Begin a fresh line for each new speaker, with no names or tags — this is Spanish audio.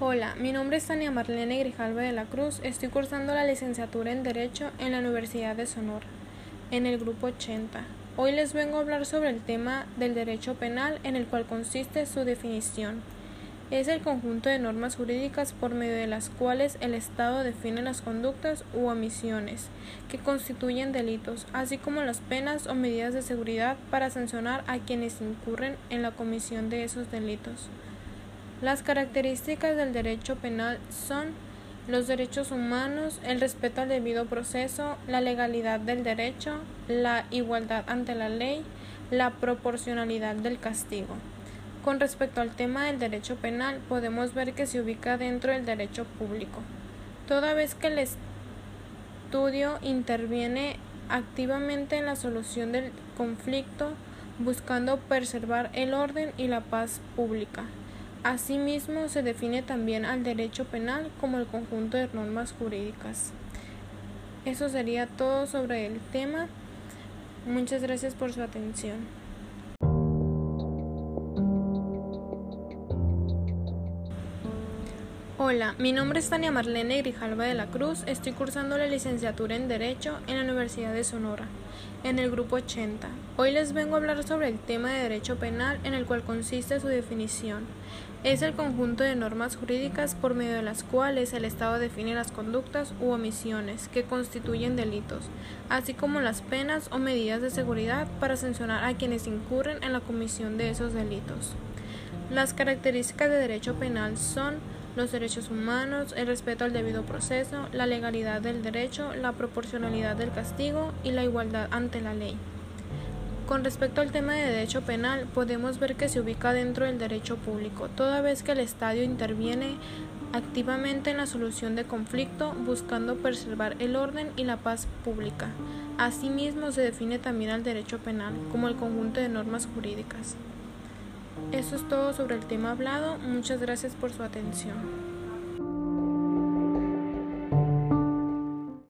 Hola, mi nombre es Tania Marlene Grijalva de la Cruz. Estoy cursando la licenciatura en Derecho en la Universidad de Sonora, en el grupo 80. Hoy les vengo a hablar sobre el tema del derecho penal, en el cual consiste su definición. Es el conjunto de normas jurídicas por medio de las cuales el Estado define las conductas u omisiones que constituyen delitos, así como las penas o medidas de seguridad para sancionar a quienes incurren en la comisión de esos delitos. Las características del derecho penal son los derechos humanos, el respeto al debido proceso, la legalidad del derecho, la igualdad ante la ley, la proporcionalidad del castigo. Con respecto al tema del derecho penal, podemos ver que se ubica dentro del derecho público, toda vez que el estudio interviene activamente en la solución del conflicto, buscando preservar el orden y la paz pública. Asimismo, se define también al derecho penal como el conjunto de normas jurídicas. Eso sería todo sobre el tema. Muchas gracias por su atención. Hola, mi nombre es Tania Marlene Grijalva de la Cruz. Estoy cursando la licenciatura en Derecho en la Universidad de Sonora, en el grupo 80. Hoy les vengo a hablar sobre el tema de derecho penal, en el cual consiste su definición. Es el conjunto de normas jurídicas por medio de las cuales el Estado define las conductas u omisiones que constituyen delitos, así como las penas o medidas de seguridad para sancionar a quienes incurren en la comisión de esos delitos. Las características de derecho penal son los derechos humanos, el respeto al debido proceso, la legalidad del derecho, la proporcionalidad del castigo y la igualdad ante la ley. Con respecto al tema de derecho penal, podemos ver que se ubica dentro del derecho público, toda vez que el Estado interviene activamente en la solución de conflicto, buscando preservar el orden y la paz pública. Asimismo, se define también al derecho penal como el conjunto de normas jurídicas. Eso es todo sobre el tema hablado. Muchas gracias por su atención.